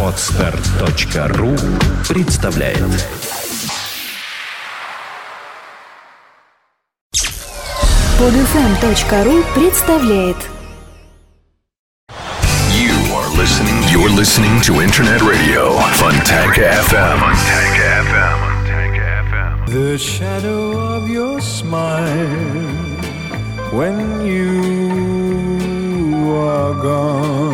Отстар.ру представляет Подфм.ру представляет You are listening, you're listening to Internet Radio Fontanka FM. Fontanka FM. The shadow of your smile when you are gone.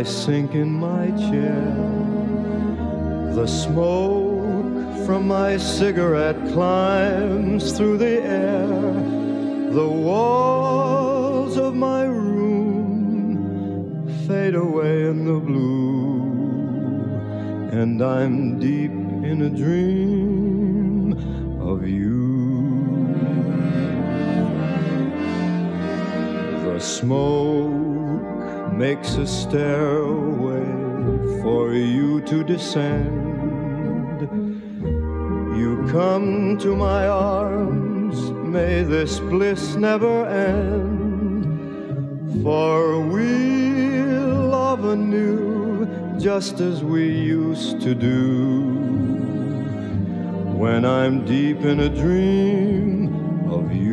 I sink in my chair. The smoke from my cigarette climbs through the air. The walls of my room fade away in the blue, and I'm deep in a dream of you. The smoke makes a stairway for you to descend. You come to my arms, may this bliss never end. For we'll love anew, just as we used to do. When I'm deep in a dream of you.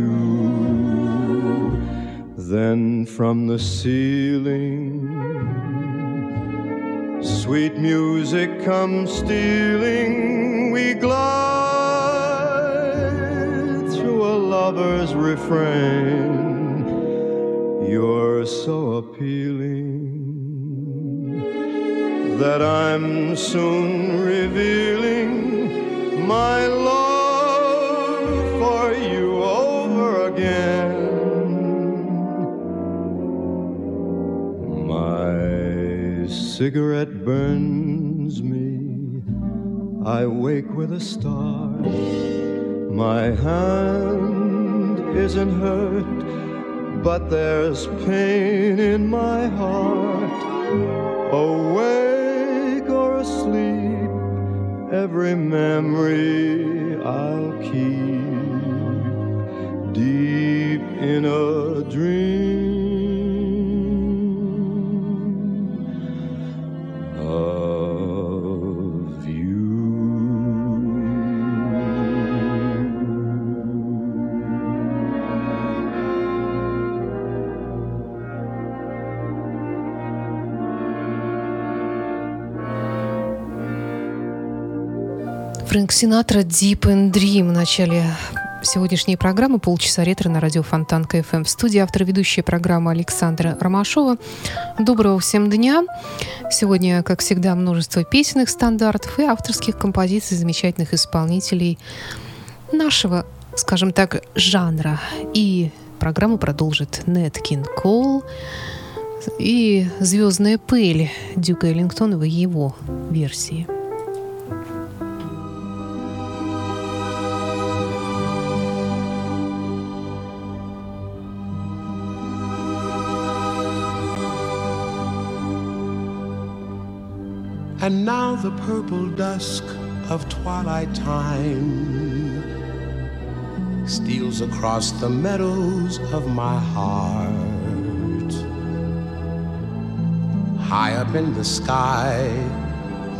Then from the ceiling, sweet music comes stealing. We glide through a lover's refrain. You're so appealing that I'm soon revealing my love cigarette burns me. I wake with a start. My hand isn't hurt, but there's pain in my heart. Awake or asleep, every memory I'll keep deep in a dream Фрэнк Синатра Deep and Dream в начале сегодняшней программы «Полчаса ретро» на радио Фонтанка FM. В студии автор ведущая программа Александра Ромашова. Доброго всем дня. Сегодня, как всегда, множество песенных стандартов и авторских композиций замечательных исполнителей нашего, скажем так, жанра. И программу продолжит Нет Кин Коул и «Звездная пыль» Дюка в его версии. And now the purple dusk of twilight time steals across the meadows of my heart. High up in the sky,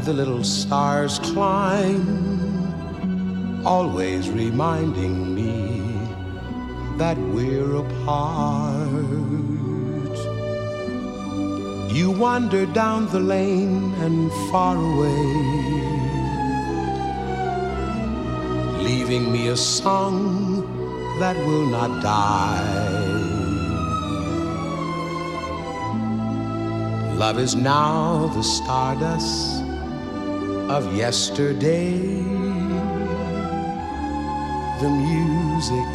the little stars climb, always reminding me that we're apart. You wander down the lane and far away, leaving me a song that will not die. Love is now the stardust of yesterday. The music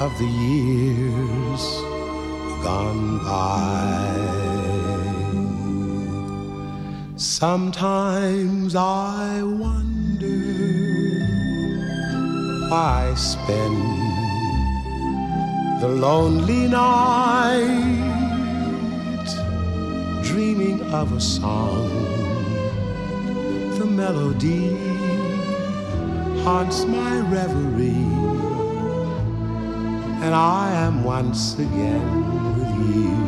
of the years gone by. Sometimes I wonder why spend the lonely night dreaming of a song. The melody haunts my reverie, and I am once again with you.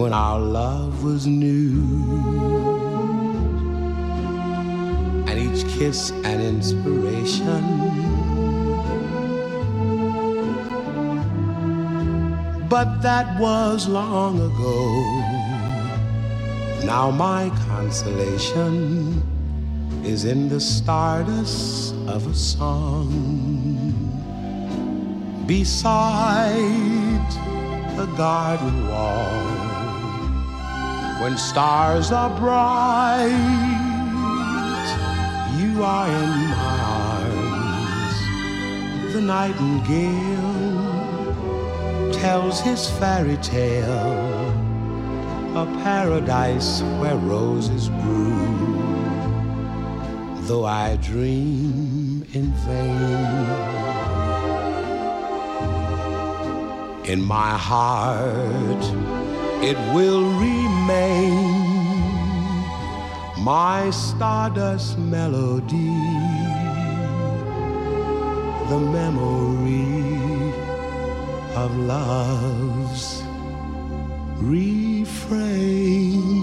When our love was new, and each kiss an inspiration. But that was long ago. Now my consolation is in the stardust of a song beside a garden wall. When stars are bright, you are in my arms. The nightingale tells his fairy tale, a paradise where roses bloom. Though I dream in vain, in my heart it will remain my stardust melody, the memory of love's refrain.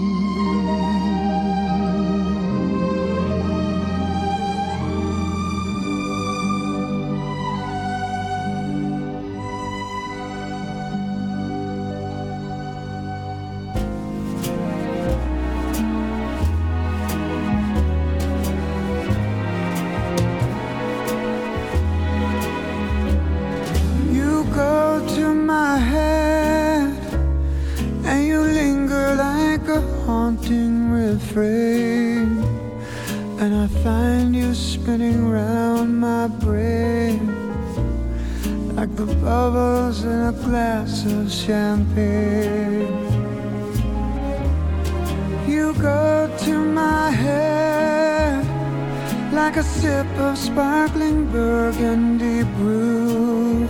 A sip of sparkling burgundy brew.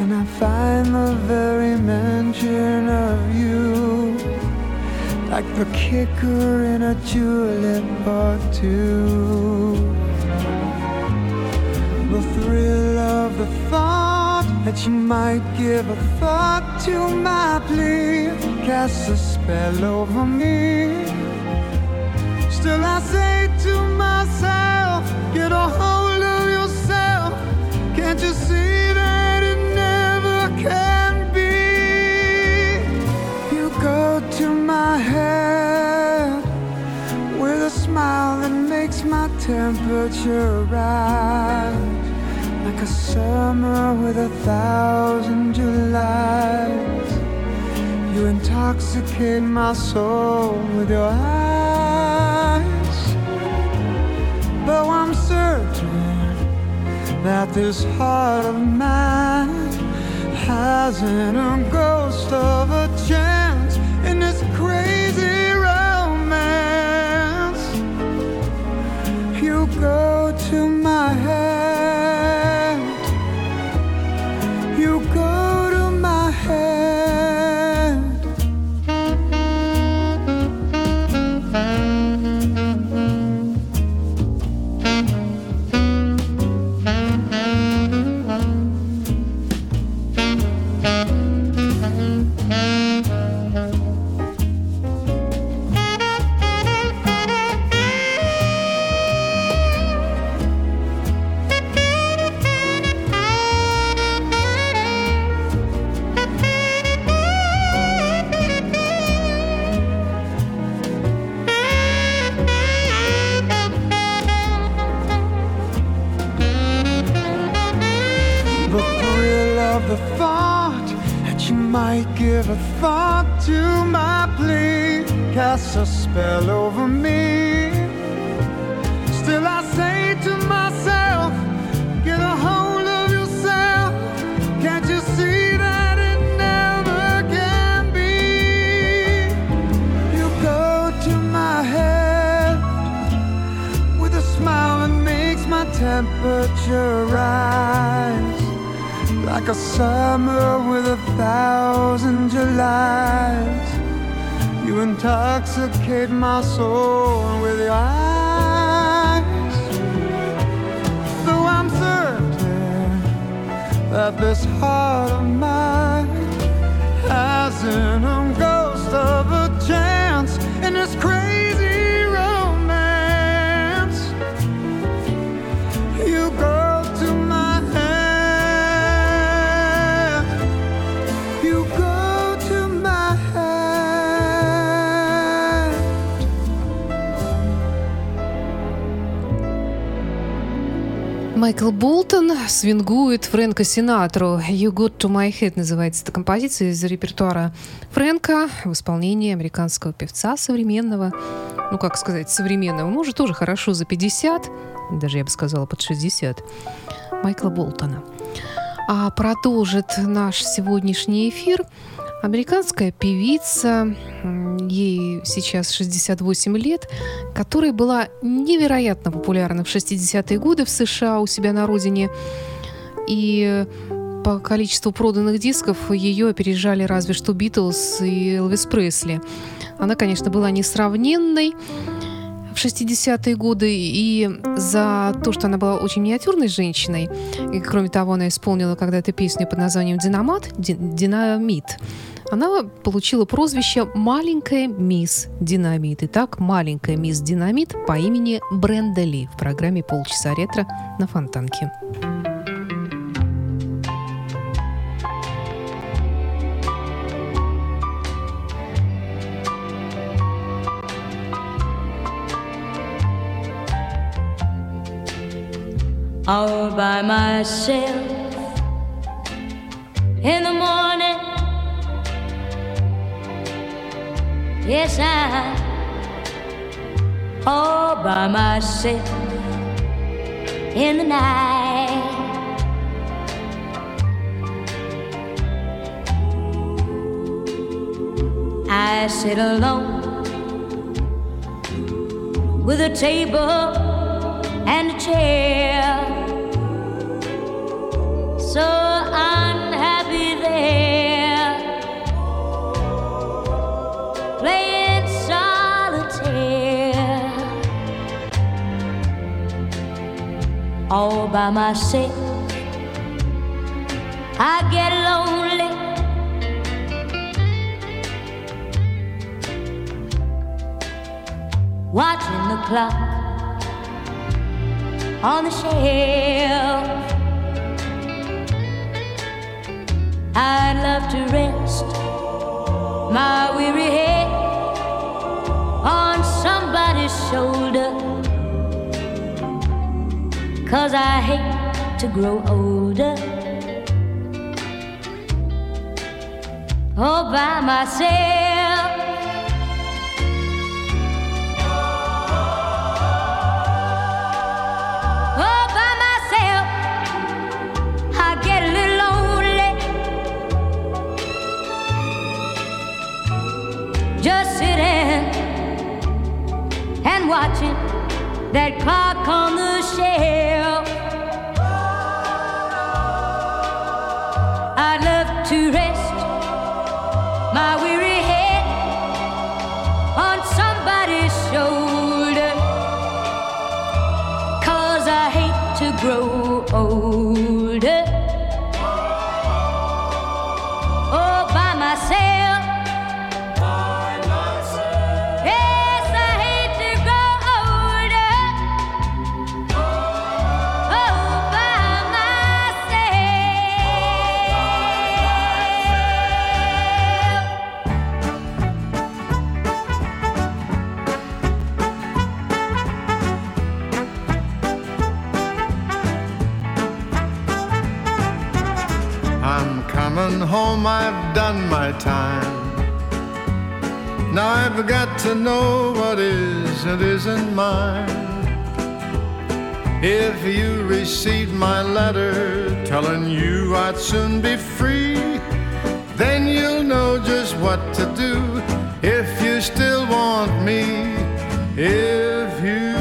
And I find the very mention of you like the kicker in a julep or two. The thrill of the thought that you might give a thought to my plea casts a spell over me. Still, I say to myself, get hold of yourself. Can't you see that it never can be? You go to my head with a smile that makes my temperature rise. Like a summer with a thousand Julys. You intoxicate my soul with your eyes. Certain that this heart of mine hasn't a ghost of a chance in this crazy romance. You go to my head. Thought to my plea, cast a spell over me. Still, I say to myself, get a hold of yourself. Can't you see that it never can be? You go to my head with a smile that makes my temperature a summer with a thousand Julys. You intoxicate my soul with your eyes. Though I'm certain that this heart of mine Майкл Болтон свингует Фрэнка Синатру. «You Got To My Head» называется эта композиция из репертуара Фрэнка в исполнении американского певца современного. Ну, как сказать, современного. Может, тоже хорошо за 50, даже я бы сказала под 60. Майкла Болтона. А продолжит наш сегодняшний эфир американская певица, ей сейчас 68 лет, которая была невероятно популярна в 60-е годы в США у себя на родине. И по количеству проданных дисков ее опережали разве что Битлз и Элвис Пресли. Она, конечно, была несравненной в 60-е годы, и за то, что она была очень миниатюрной женщиной, и, кроме того, она исполнила когда-то песню под названием «Динамат», Ди- «Динамит», она получила прозвище «Маленькая мисс Динамит». Итак, «Маленькая мисс Динамит» по имени Бренда Ли в программе «Полчаса ретро» на Фонтанке. all by myself in the morning. Yes, I all by myself in the night. I sit alone with a table and a chair. So unhappy all by myself. I get lonely. Watching the clock on the shelf. I'd love to rest my weary head on somebody's shoulder. Cause I hate to grow older. All by myself. all by myself. I get a little lonely. Just sitting and watching that clock on the shelf. To rest my weary head on somebody's shoulder. Cause I hate to grow older. Done my time. Now I've got to know what is and isn't mine. If you received my letter telling you I'd soon be free, then you'll know just what to do if you still want me. If you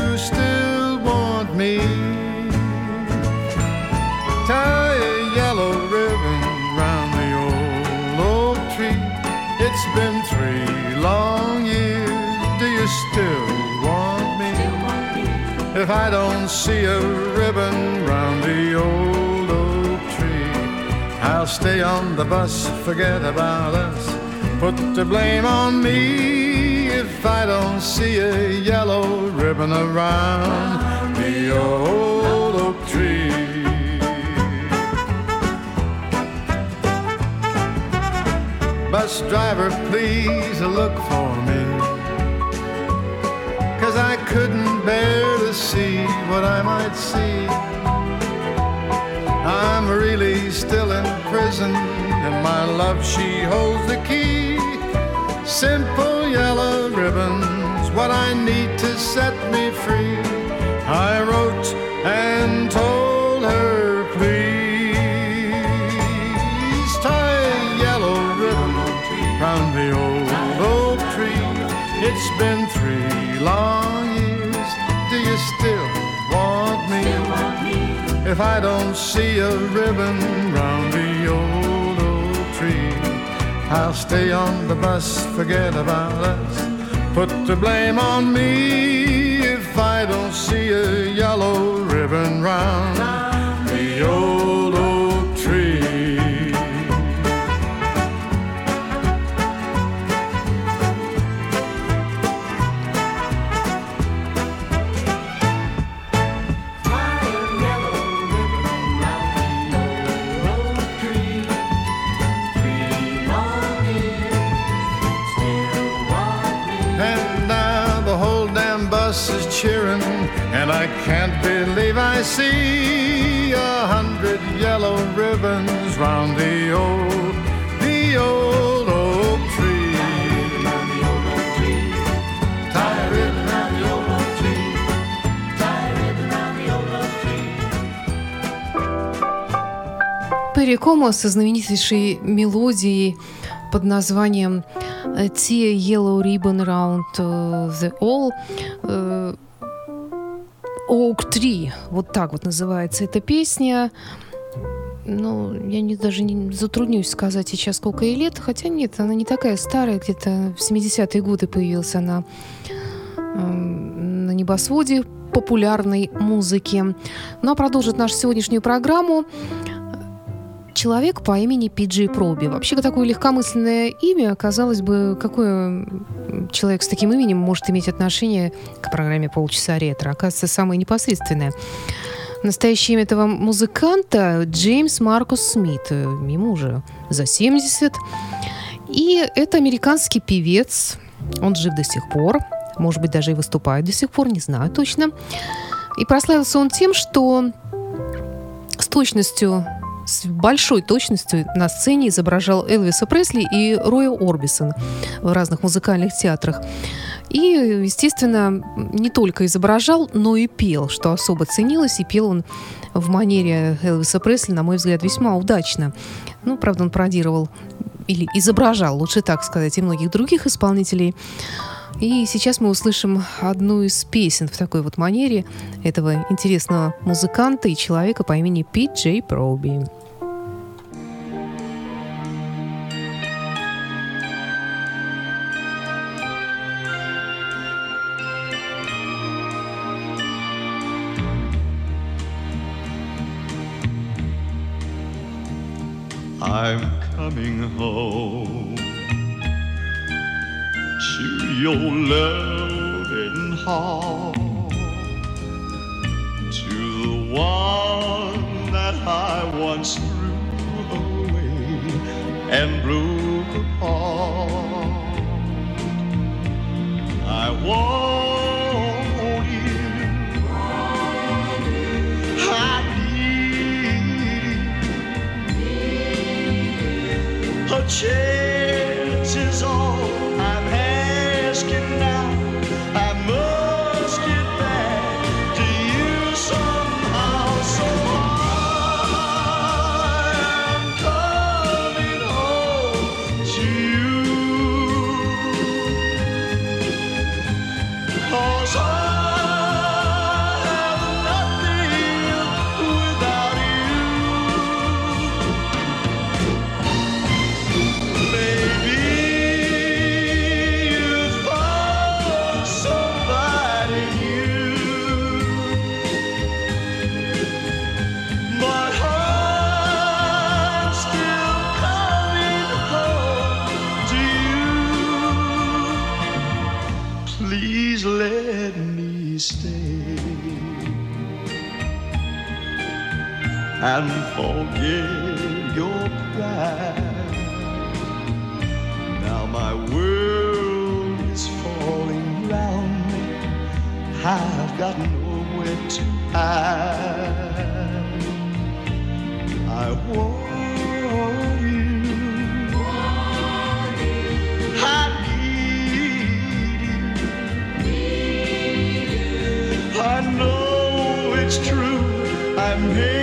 If I don't see a ribbon round the old oak tree, I'll stay on the bus, forget about us, put the blame on me. If I don't see a yellow ribbon around the old oak tree. Bus driver, please look for me. Cause I couldn't bear to see what I might see. I'm really still in prison, and my love, she holds the key. Simple yellow ribbons, what I need to set me free. I wrote and told her, If I don't see a ribbon round the old oak tree, I'll stay on the bus, forget about us. Put the blame on me if I don't see a yellow ribbon round the old oak I see a hundred yellow ribbons round the old, the old oak tree. Tie a ribbon round the old oak tree. Tie a ribbon round the old oak tree. Перри со знаменитейшей мелодией под названием э, «Tie Yellow Ribbon Round э, the All» э, «Oak Tree». Вот так вот называется эта песня. Ну, я не, даже не затруднюсь сказать сейчас, сколько ей лет. Хотя нет, она не такая старая. Где-то в 70-е годы появилась она эм, на небосводе популярной музыки. Ну а продолжит нашу сегодняшнюю программу человек по имени Пиджей Проби. Вообще, такое легкомысленное имя, казалось бы, какой человек с таким именем может иметь отношение к программе «Полчаса ретро». Оказывается, самое непосредственное. Настоящее имя этого музыканта Джеймс Маркус Смит. Э, Ему уже за 70. И это американский певец. Он жив до сих пор. Может быть, даже и выступает до сих пор, не знаю точно. И прославился он тем, что с точностью с большой точностью на сцене изображал Элвиса Пресли и Роя Орбисон в разных музыкальных театрах. И, естественно, не только изображал, но и пел, что особо ценилось. И пел он в манере Элвиса Пресли, на мой взгляд, весьма удачно. Ну, правда, он пародировал или изображал, лучше так сказать, и многих других исполнителей. И сейчас мы услышим одну из песен в такой вот манере этого интересного музыканта и человека по имени Пит Джей Проби. Your loving heart, to the one that I once threw away and blew apart. I want you. I need you. chance and forget your pride. Now my world is falling round me. I've got nowhere to hide. I want you. I need you. I know it's true. I made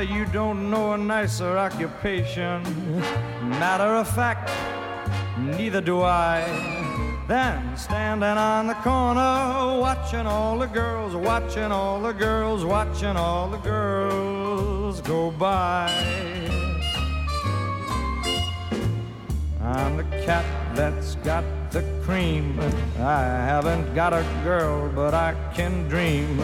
You don't know a nicer occupation. Matter of fact, neither do I. Then standing on the corner, watching all the girls, watching all the girls, watching all the girls go by. I'm the cat that's got the cream. I haven't got a girl, but I can dream.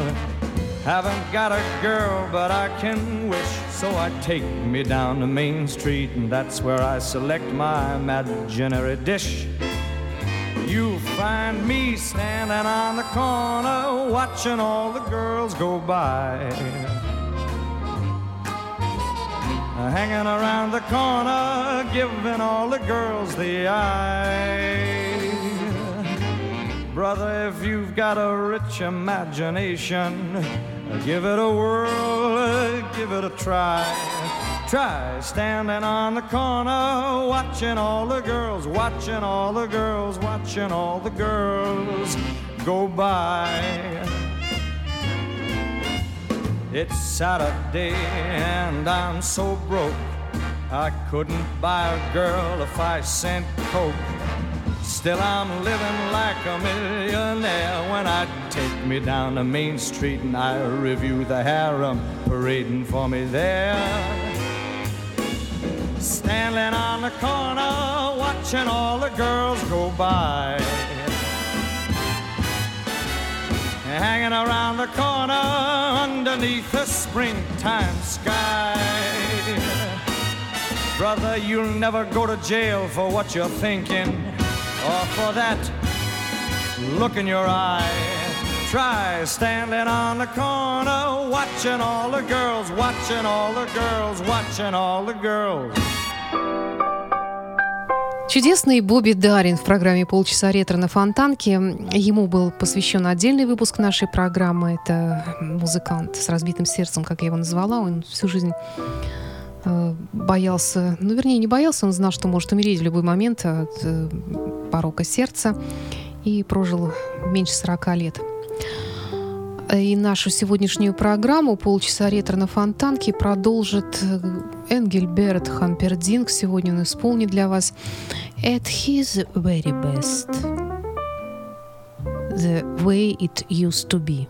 Haven't got a girl, but I can wish. So I take me down to Main Street, and that's where I select my imaginary dish. You'll find me standing on the corner, watching all the girls go by. Uh, hanging around the corner, giving all the girls the eye. Brother, if you've got a rich imagination, give it a whirl, give it a try. Try standing on the corner, watching all the girls, watching all the girls, watching all the girls go by. It's Saturday and I'm so broke. I couldn't buy a girl a five cent Coke. Still, I'm living like a millionaire when I take me down to Main Street and I review the harem parading for me there. Standing on the corner, watching all the girls go by. Hanging around the corner underneath the springtime sky. Brother, you'll never go to jail for what you're thinking or for that look in your eye. Try standing on the corner, watching all the girls, watching all the girls, watching all the girls. Чудесный Бобби Дарин в программе «Полчаса ретро на Фонтанке». Ему был посвящен отдельный выпуск нашей программы. Это музыкант с разбитым сердцем, как я его назвала. Он всю жизнь боялся, ну, вернее, не боялся, он знал, что может умереть в любой момент от э, порока сердца и прожил меньше 40 лет. И нашу сегодняшнюю программу «Полчаса ретро на фонтанке» продолжит Энгельберт Хампердинг. Сегодня он исполнит для вас «At his very best» «The way it used to be».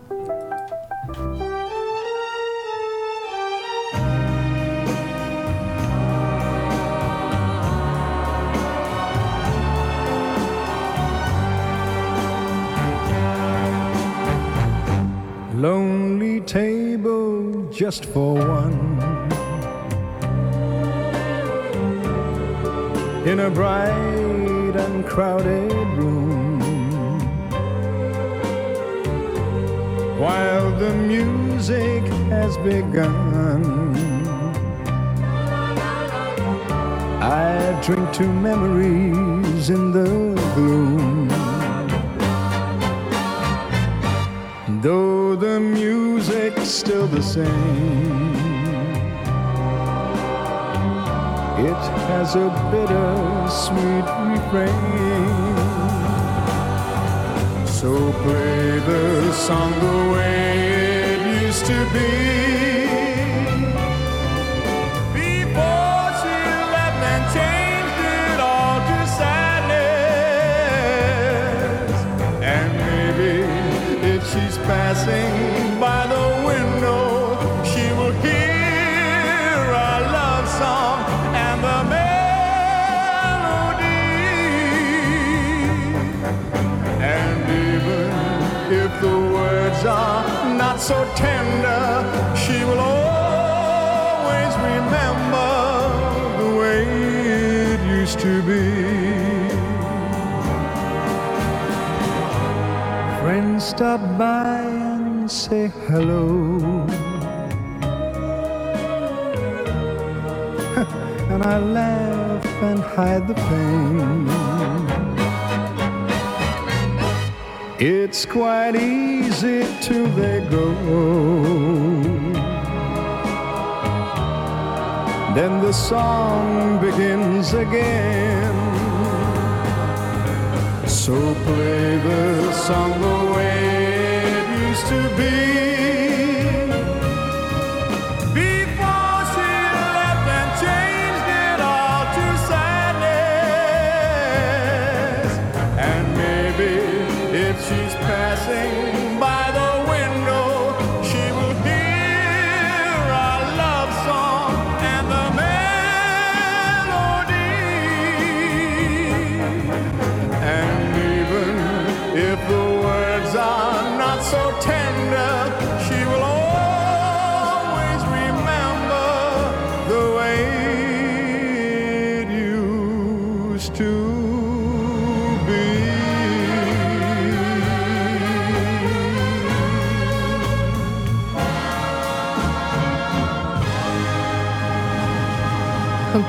Lonely table just for one. In a bright and crowded room, while the music has begun, I drink to memories in the gloom. Though the music's still the same, it has a bitter sweet refrain. So play the song the way it used to be. Passing stop by and say hello. and I laugh and hide the pain. It's quite easy till they go. Then the song begins again. So play the song to be.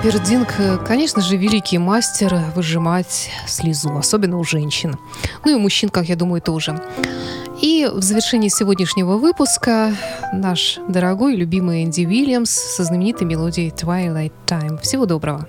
Хампердинг, э, конечно же, великий мастер выжимать слезу, особенно у женщин. Ну и у мужчин, как я думаю, тоже. И в завершении сегодняшнего выпуска наш дорогой любимый Энди Уильямс со знаменитой мелодией Twilight Time. Всего доброго.